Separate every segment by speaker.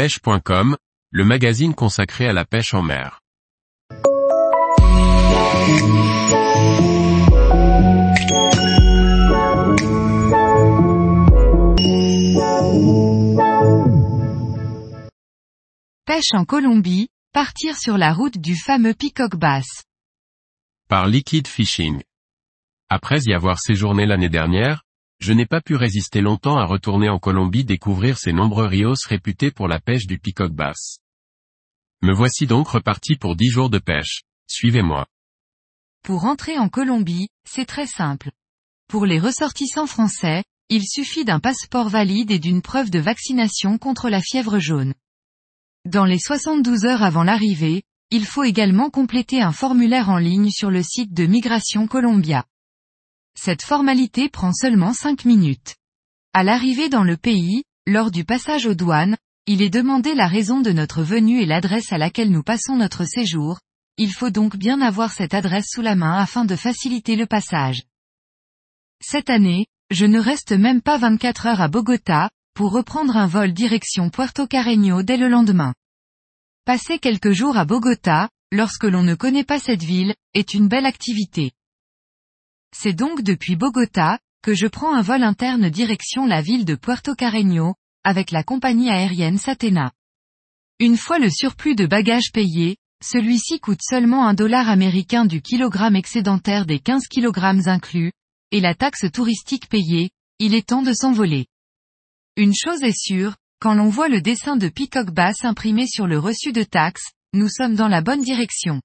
Speaker 1: pêche.com, le magazine consacré à la pêche en mer.
Speaker 2: Pêche en Colombie, partir sur la route du fameux Peacock Bass.
Speaker 1: Par Liquid Fishing. Après y avoir séjourné l'année dernière, je n'ai pas pu résister longtemps à retourner en Colombie découvrir ces nombreux rios réputés pour la pêche du Peacock Bass. Me voici donc reparti pour 10 jours de pêche. Suivez-moi.
Speaker 2: Pour entrer en Colombie, c'est très simple. Pour les ressortissants français, il suffit d'un passeport valide et d'une preuve de vaccination contre la fièvre jaune. Dans les 72 heures avant l'arrivée, il faut également compléter un formulaire en ligne sur le site de Migration Colombia. Cette formalité prend seulement 5 minutes. À l'arrivée dans le pays, lors du passage aux douanes, il est demandé la raison de notre venue et l'adresse à laquelle nous passons notre séjour, il faut donc bien avoir cette adresse sous la main afin de faciliter le passage. Cette année, je ne reste même pas 24 heures à Bogota, pour reprendre un vol direction Puerto Carreño dès le lendemain. Passer quelques jours à Bogota, lorsque l'on ne connaît pas cette ville, est une belle activité. C'est donc depuis Bogota, que je prends un vol interne direction la ville de Puerto Carreño, avec la compagnie aérienne Satena. Une fois le surplus de bagages payé, celui-ci coûte seulement un dollar américain du kilogramme excédentaire des 15 kg inclus, et la taxe touristique payée, il est temps de s'envoler. Une chose est sûre, quand l'on voit le dessin de Peacock Bass imprimé sur le reçu de taxe, nous sommes dans la bonne direction.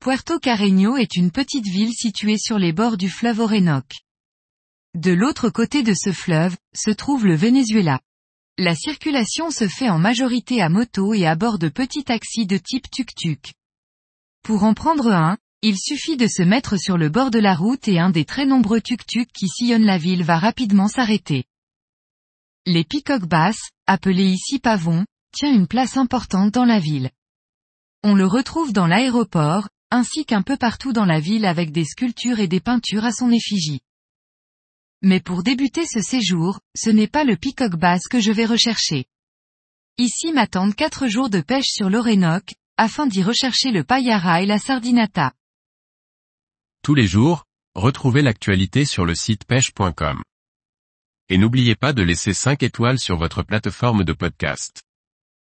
Speaker 2: Puerto Carreño est une petite ville située sur les bords du fleuve Orénoque. De l'autre côté de ce fleuve, se trouve le Venezuela. La circulation se fait en majorité à moto et à bord de petits taxis de type tuk-tuk. Pour en prendre un, il suffit de se mettre sur le bord de la route et un des très nombreux tuk-tuk qui sillonnent la ville va rapidement s'arrêter. Les Peacock Bass, appelés ici pavons, tient une place importante dans la ville. On le retrouve dans l'aéroport, ainsi qu'un peu partout dans la ville avec des sculptures et des peintures à son effigie. Mais pour débuter ce séjour, ce n'est pas le Peacock Bass que je vais rechercher. Ici m'attendent quatre jours de pêche sur l'Orénoque, afin d'y rechercher le payara et la sardinata.
Speaker 1: Tous les jours, retrouvez l'actualité sur le site pêche.com. Et n'oubliez pas de laisser 5 étoiles sur votre plateforme de podcast.